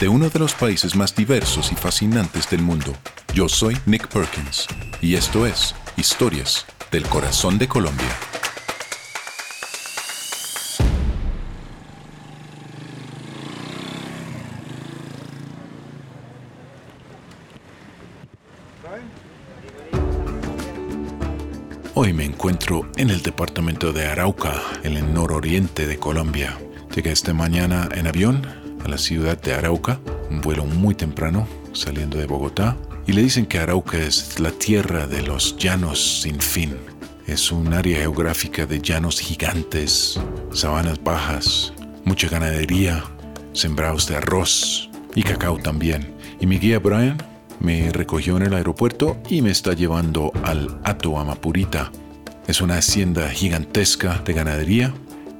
de uno de los países más diversos y fascinantes del mundo. Yo soy Nick Perkins y esto es Historias del Corazón de Colombia. Hoy me encuentro en el departamento de Arauca, en el nororiente de Colombia. Llegué esta mañana en avión a la ciudad de Arauca, un vuelo muy temprano saliendo de Bogotá, y le dicen que Arauca es la tierra de los llanos sin fin. Es un área geográfica de llanos gigantes, sabanas bajas, mucha ganadería, sembrados de arroz y cacao también. Y mi guía Brian me recogió en el aeropuerto y me está llevando al Ato Amapurita. Es una hacienda gigantesca de ganadería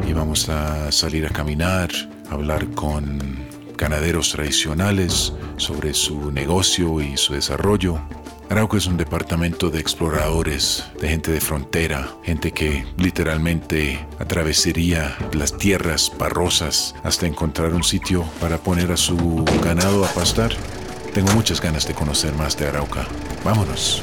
y vamos a salir a caminar, hablar con ganaderos tradicionales sobre su negocio y su desarrollo. Arauco es un departamento de exploradores, de gente de frontera, gente que literalmente atravesaría las tierras barrosas hasta encontrar un sitio para poner a su ganado a pastar. Tengo muchas ganas de conocer más de Arauca. Vámonos.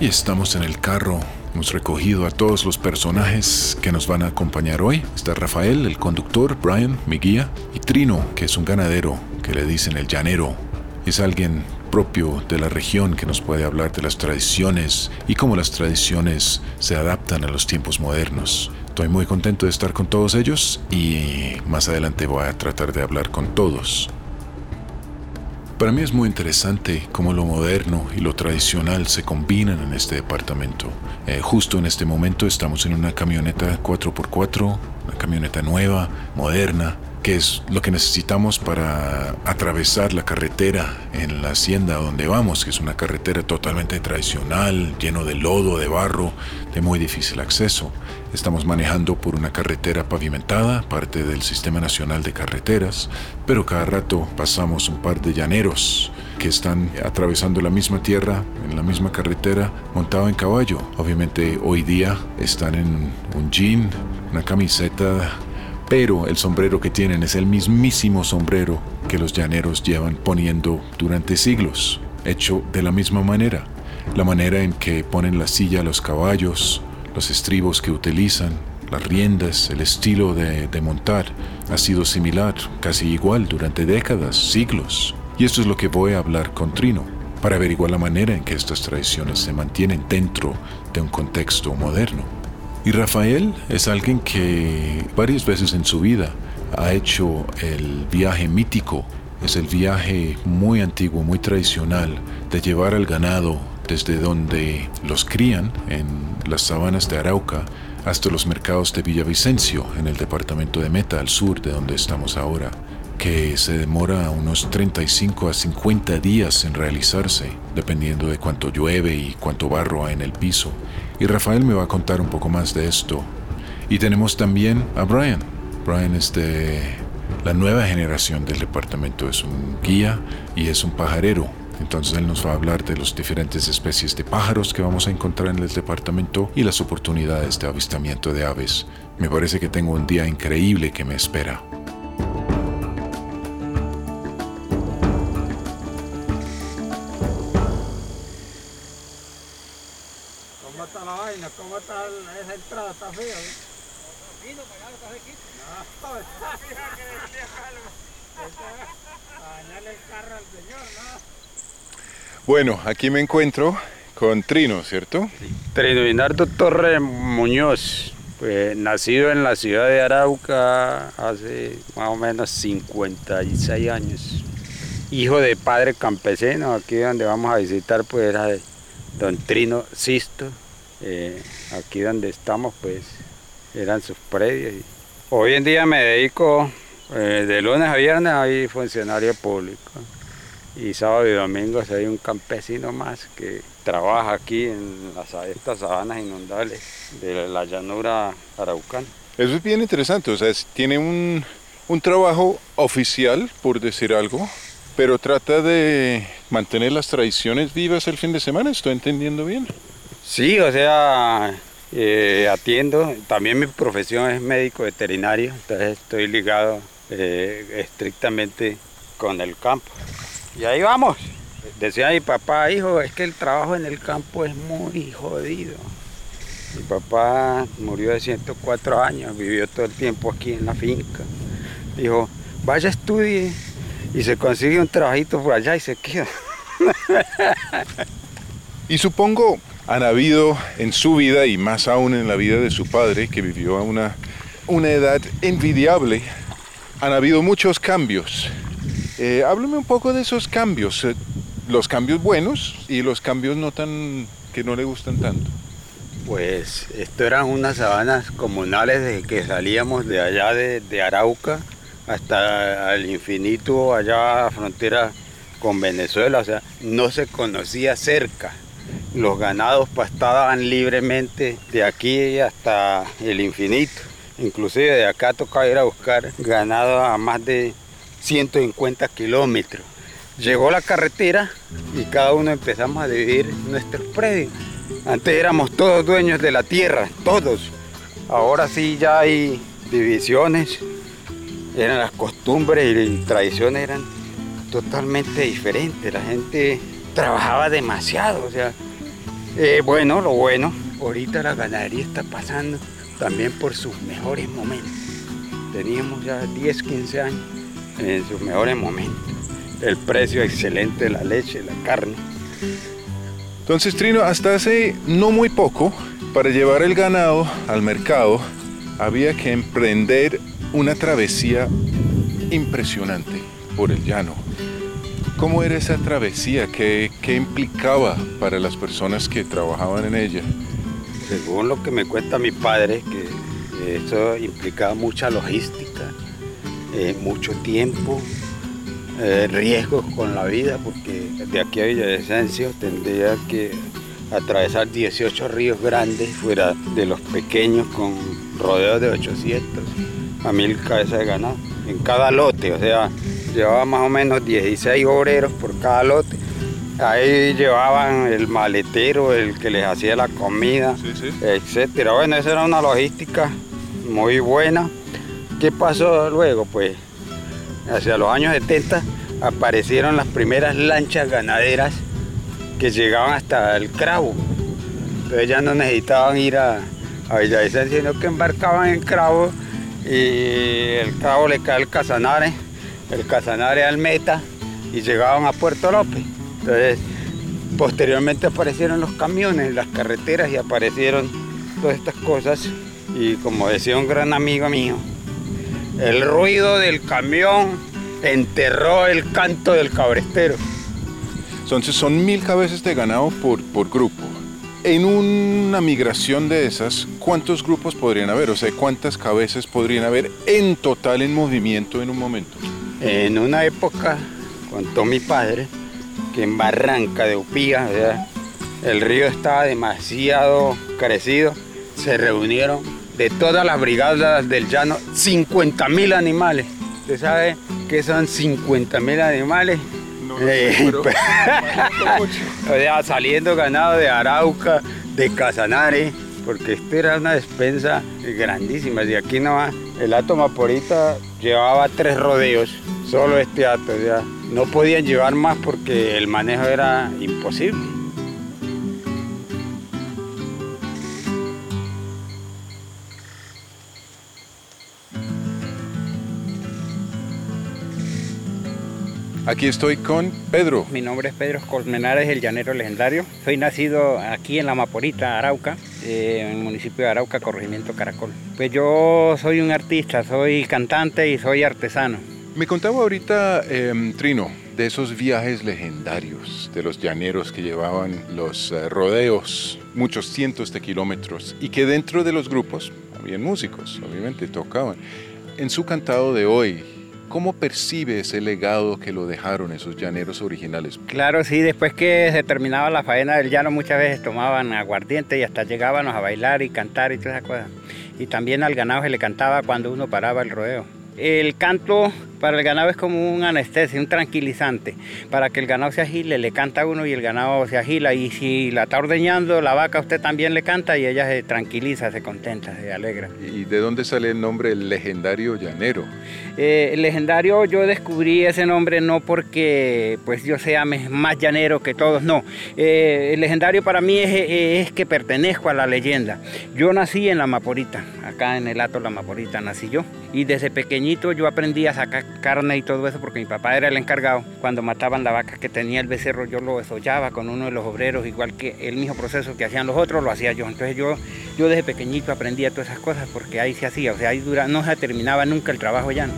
Y estamos en el carro. Hemos recogido a todos los personajes que nos van a acompañar hoy. Está Rafael, el conductor, Brian, mi guía, y Trino, que es un ganadero, que le dicen el llanero. Es alguien propio de la región que nos puede hablar de las tradiciones y cómo las tradiciones se adaptan a los tiempos modernos. Estoy muy contento de estar con todos ellos y más adelante voy a tratar de hablar con todos. Para mí es muy interesante cómo lo moderno y lo tradicional se combinan en este departamento. Eh, justo en este momento estamos en una camioneta 4x4, una camioneta nueva, moderna, que es lo que necesitamos para atravesar la carretera en la hacienda donde vamos, que es una carretera totalmente tradicional, lleno de lodo, de barro, de muy difícil acceso. Estamos manejando por una carretera pavimentada, parte del Sistema Nacional de Carreteras, pero cada rato pasamos un par de llaneros que están atravesando la misma tierra, en la misma carretera, montado en caballo. Obviamente hoy día están en un jean, una camiseta pero el sombrero que tienen es el mismísimo sombrero que los llaneros llevan poniendo durante siglos, hecho de la misma manera, la manera en que ponen la silla a los caballos, los estribos que utilizan, las riendas, el estilo de, montar, ha sido similar, casi igual durante décadas, siglos. Y esto es lo que voy a hablar con Trino, para averiguar la manera en que estas tradiciones se mantienen dentro de un contexto moderno. Y Rafael es alguien que varias veces en su vida ha hecho el viaje mítico, es el viaje muy antiguo, muy tradicional, de llevar al ganado desde donde los crían, en las sabanas de Arauca, hasta los mercados de Villavicencio, en el departamento de Meta, al sur de donde estamos ahora, que se demora unos 35 a 50 días en realizarse, dependiendo de cuánto llueve y cuánto barro hay en el piso. Y Rafael me va a contar un poco más de esto. Y tenemos también a Brian. Brian es de la nueva generación del departamento. Es un guía y es un pajarero. Entonces él nos va a hablar de las diferentes especies de pájaros que vamos a encontrar en el departamento y las oportunidades de avistamiento de aves. Me parece que tengo un día increíble que me espera. Entrada? ¿Está feo? Vino para acá, está No, fija que decía A dañarle el carro al señor, ¿no? Bueno, aquí me encuentro con Trino, ¿cierto? Trino Dinardo Torre Muñoz, pues, nacido en la ciudad de Arauca hace más o menos 56 años. Hijo de padre campesino, aquí donde vamos a visitar pues era de don Trino Sisto. Eh, aquí donde estamos pues eran sus predios. Hoy en día me dedico eh, de lunes a viernes a funcionario público y sábado y domingo hay un campesino más que trabaja aquí en estas sabanas inundables de la llanura araucana. Eso es bien interesante, o sea, tiene un, un trabajo oficial, por decir algo, pero trata de mantener las tradiciones vivas el fin de semana, ¿estoy entendiendo bien? Sí, o sea, eh, atiendo, también mi profesión es médico veterinario, entonces estoy ligado eh, estrictamente con el campo. Y ahí vamos. Decía mi papá, hijo, es que el trabajo en el campo es muy jodido. Mi papá murió de 104 años, vivió todo el tiempo aquí en la finca. Dijo, vaya estudie y se consigue un trabajito por allá y se queda. y supongo han habido en su vida y más aún en la vida de su padre, que vivió a una, una edad envidiable, han habido muchos cambios eh, háblame un poco de esos cambios, eh, los cambios buenos y los cambios no tan que no le gustan tanto. Pues esto eran unas sabanas comunales de que salíamos de allá de, Arauca hasta el infinito, allá a frontera con Venezuela, o sea, no se conocía cerca. Los ganados pastaban libremente de aquí hasta el infinito. Inclusive de acá tocaba ir a buscar ganado a más de 150 kilómetros. Llegó la carretera y cada uno empezamos a dividir nuestros predios. Antes éramos todos dueños de la tierra, todos. Ahora sí ya hay divisiones. Eran las costumbres y tradiciones eran totalmente diferentes. La gente trabajaba demasiado. O sea, eh, bueno, lo bueno, ahorita la ganadería está pasando también por sus mejores momentos. Teníamos ya 10, 15 años en sus mejores momentos. El precio excelente de la leche, la carne. Entonces, Trino, hasta hace no muy poco, para llevar el ganado al mercado, había que emprender una travesía impresionante por el llano. ¿Cómo era esa travesía? ¿Qué, ¿Qué, implicaba para las personas que trabajaban en ella? Según lo que me cuenta mi padre, que eso implicaba mucha logística, eh, mucho tiempo, eh, riesgos con la vida, porque de aquí a Villavicencio tendría que atravesar 18 ríos grandes fuera de los pequeños con rodeos de 800 a 1000 cabezas de ganado en cada lote, o sea, llevaba más o menos 16 obreros por cada lote. Ahí llevaban el maletero, el que les hacía la comida, etcétera. Bueno, esa era una logística muy buena ¿Qué pasó luego? Pues hacia los años 70 aparecieron las primeras lanchas ganaderas que llegaban hasta el Cravo. Entonces ya no necesitaban ir a, a Villavicencio, sino que embarcaban en Cravo y el Cravo le cae al Casanare, el Casanare al Meta y llegaban a Puerto López. Entonces, posteriormente aparecieron los camiones, las carreteras y aparecieron todas estas cosas. Y como decía un gran amigo mío, el ruido del camión enterró el canto del cabrestero. Entonces son mil cabezas de ganado por, por grupo. En una migración de esas, ¿cuántos grupos podrían haber? O sea, ¿cuántas cabezas podrían haber en total en movimiento en un momento? En una época, contó mi padre, que en Barranca de Upía, el río estaba demasiado crecido, se reunieron de todas las brigadas del llano, 50 mil animales. ¿Usted sabe qué son 50 mil animales? no, Eh, o sea, saliendo ganado de Arauca, de Casanare, porque esto era una despensa grandísima. De aquí nomás, el Ato Maporita llevaba tres rodeos, solo este ato. O sea, no podían llevar más porque el manejo era imposible. Aquí estoy con Pedro. Mi nombre es Pedro Colmenares, el llanero legendario. Soy nacido aquí en La Maporita, Arauca, eh, en el municipio de Arauca, corregimiento Caracol. Pues yo soy un artista, soy cantante y soy artesano. Me contaba ahorita, eh, Trino, de esos viajes legendarios de los llaneros que llevaban los eh, rodeos, muchos cientos de kilómetros, y que dentro de los grupos habían músicos, obviamente tocaban. En su cantado de hoy, ¿cómo percibe ese legado que lo dejaron esos llaneros originales? Claro, sí, después que se terminaba la faena del llano muchas veces tomaban aguardiente y hasta llegábamos a bailar y cantar y todas esas cosas. Y también al ganado se le cantaba cuando uno paraba el rodeo. El canto para el ganado es como un anestesia, un tranquilizante. Para que el ganado se agile, le canta a uno y el ganado se agila. Y si la está ordeñando, la vaca usted también le canta y ella se tranquiliza, se contenta, se alegra. ¿Y de dónde sale el nombre el legendario llanero? Eh, el legendario yo descubrí ese nombre no porque pues yo sea más llanero que todos, no. Eh, el legendario para mí es, es que pertenezco a la leyenda. Yo nací en La Maporita, acá en el Ato La Maporita nací yo. Y desde pequeñito yo aprendí a sacar carne y todo eso porque mi papá era el encargado. Cuando mataban la vaca que tenía el becerro yo lo desollaba con uno de los obreros, igual que el mismo proceso que hacían los otros lo hacía yo. Entonces yo, yo desde pequeñito aprendía todas esas cosas porque ahí se hacía, o sea, ahí dura, no se terminaba nunca el trabajo llano.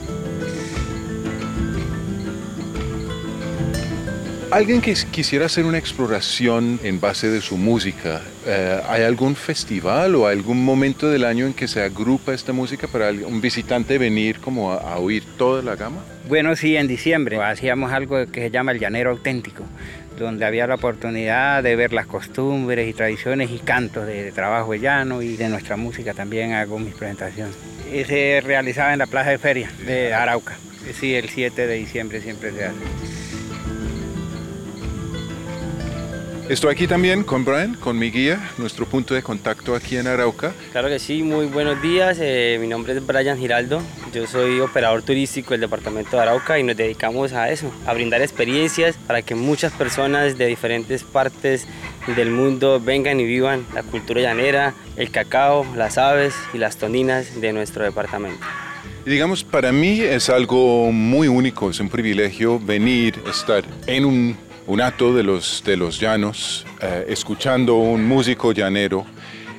Alguien que quisiera hacer una exploración en base de su música, eh, ¿hay algún festival o algún momento del año en que se agrupa esta música para un visitante venir como a, a oír toda la gama? Bueno, sí, en diciembre hacíamos algo que se llama el llanero auténtico, donde había la oportunidad de ver las costumbres y tradiciones y cantos de, de trabajo llano y de nuestra música también hago mis presentaciones. Y se realizaba en la plaza de feria de Arauca. Sí, el 7 de diciembre siempre se hace. Estoy aquí también con Brian, con mi guía, nuestro punto de contacto aquí en Arauca. Claro que sí, muy buenos días. eh, mi nombre es Brian Giraldo. Yo soy operador turístico del departamento de Arauca y nos dedicamos a eso, a brindar experiencias para que muchas personas de diferentes partes del mundo vengan y vivan la cultura llanera, el cacao, las aves y las toninas de nuestro departamento. Y digamos, para mí es algo muy único, es un privilegio venir, estar en un, un ato de los, de los llanos, eh, escuchando un músico llanero.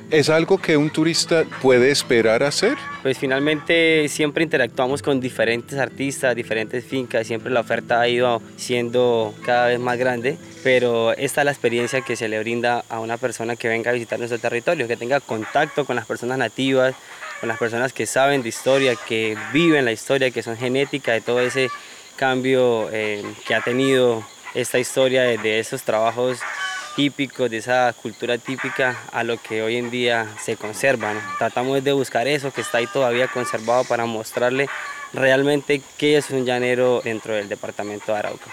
¿Es algo que un turista puede esperar hacer? Pues finalmente siempre interactuamos con diferentes artistas, diferentes fincas, siempre la oferta ha ido siendo cada vez más grande, pero esta es la experiencia que se le brinda a una persona que venga a visitar nuestro territorio, que tenga contacto con las personas nativas, con las personas que saben de historia, que viven la historia, que son genética de todo ese cambio eh, que ha tenido esta historia de, esos trabajos típicos, de esa cultura típica a lo que hoy en día se conserva. Tratamos de buscar eso que está ahí todavía conservado para mostrarle realmente qué es un llanero dentro del departamento de Arauca.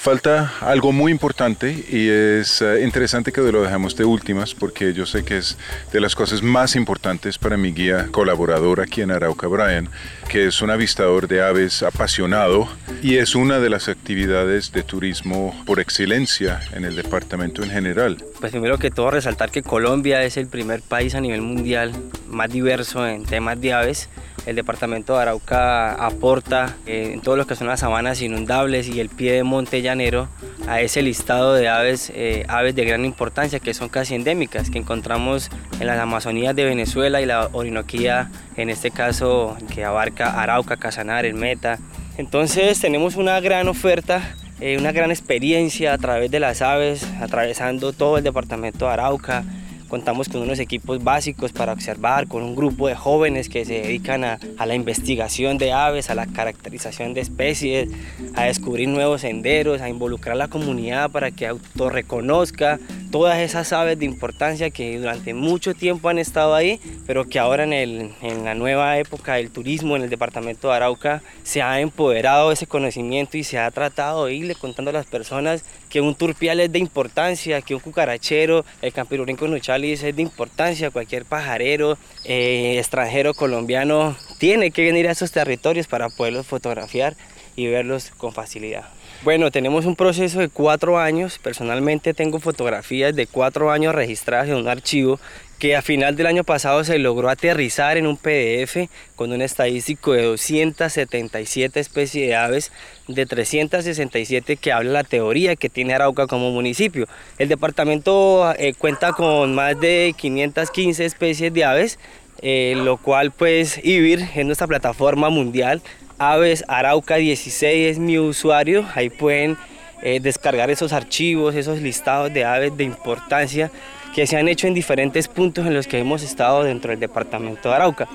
Falta algo muy importante y es eh, interesante que lo dejamos de últimas porque yo sé que es de las cosas más importantes para mi guía colaborador aquí en Arauca, Brian, que es un avistador de aves apasionado y es una de las actividades de turismo por excelencia en el departamento en general. Pues primero que todo resaltar que Colombia es el primer país a nivel mundial más diverso en temas de aves. El departamento de Arauca aporta eh, en todo lo que son las sabanas inundables y el pie de monte llanero a ese listado de aves, eh, aves de gran importancia que son casi endémicas, que encontramos en las Amazonías de Venezuela y la Orinoquía, en este caso que abarca Arauca, Casanare, Meta. Entonces tenemos una gran oferta eh, una gran experiencia a través de las aves, atravesando todo el departamento de Arauca, contamos con unos equipos básicos para observar, con un grupo de jóvenes que se dedican a, a la investigación de aves, a la caracterización de especies, a descubrir nuevos senderos, a involucrar a la comunidad para que autorreconozca todas esas aves de importancia que durante mucho tiempo han estado ahí, pero que ahora en, el, en la nueva época del turismo en el departamento de Arauca se ha empoderado ese conocimiento y se ha tratado de irle contando a las personas que un turpial es de importancia, que un cucarachero, el campirurinco nuchalis es de importancia, cualquier pajarero eh, extranjero colombiano tiene que venir a esos territorios para poderlos fotografiar y verlos con facilidad. Bueno, tenemos un proceso de cuatro años. Personalmente tengo fotografías de cuatro años registradas en un archivo que a final del año pasado se logró aterrizar en un PDF con un estadístico de 277 especies de aves, de 367 que habla la teoría que tiene Arauca como municipio. El departamento eh, cuenta con más de 515 especies de aves, eh, lo cual pues IBIR es nuestra plataforma mundial Aves Arauca 16 es mi usuario, ahí pueden eh, descargar esos archivos, esos listados de aves de importancia que se han hecho en diferentes puntos en los que hemos estado dentro del departamento de Arauca.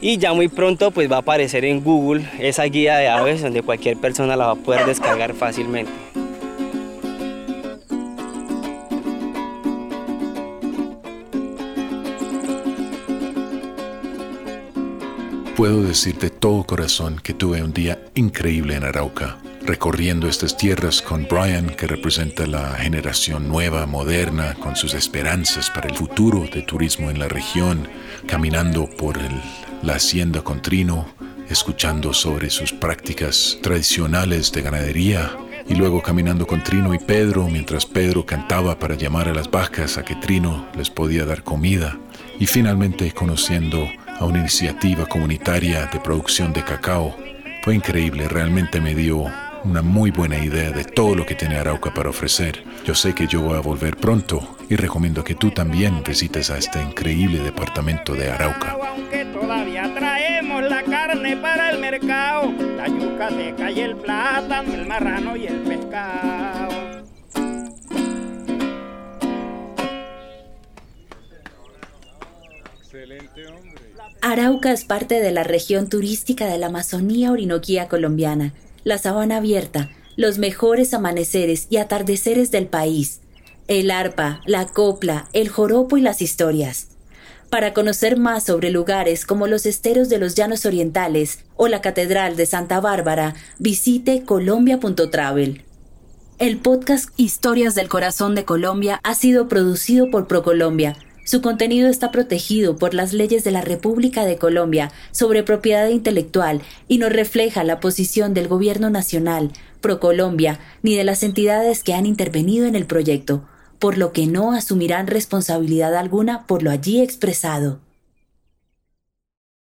Y ya muy pronto pues va a aparecer en Google esa guía de aves donde cualquier persona la va a poder descargar fácilmente. Puedo decir de todo corazón que tuve un día increíble en Arauca, recorriendo estas tierras con Brian, que representa la generación nueva, moderna, con sus esperanzas para el futuro de turismo en la región, caminando por la hacienda con Trino, escuchando sobre sus prácticas tradicionales de ganadería, y luego caminando con Trino y Pedro mientras Pedro cantaba para llamar a las vacas a que Trino les podía dar comida, y finalmente conociendo a una iniciativa comunitaria de producción de cacao. Fue increíble, realmente me dio una muy buena idea de todo lo que tiene Arauca para ofrecer. Yo sé que yo voy a volver pronto y recomiendo que tú también visites a este increíble departamento de Arauca. Aunque todavía traemos la carne para el mercado, la yuca seca y el plátano, el marrano y el pescado. Excelente hombre. Arauca es parte de la región turística de la Amazonía orinoquía colombiana, la sabana abierta, los mejores amaneceres y atardeceres del país, el arpa, la copla, el joropo y las historias. Para conocer más sobre lugares como los esteros de los Llanos Orientales o la Catedral de Santa Bárbara, visite colombia.travel. El podcast Historias del Corazón de Colombia ha sido producido por ProColombia su contenido está protegido por las leyes de la República de Colombia sobre propiedad intelectual y no refleja la posición del Gobierno Nacional, ProColombia, ni de las entidades que han intervenido en el proyecto, por lo que no asumirán responsabilidad alguna por lo allí expresado.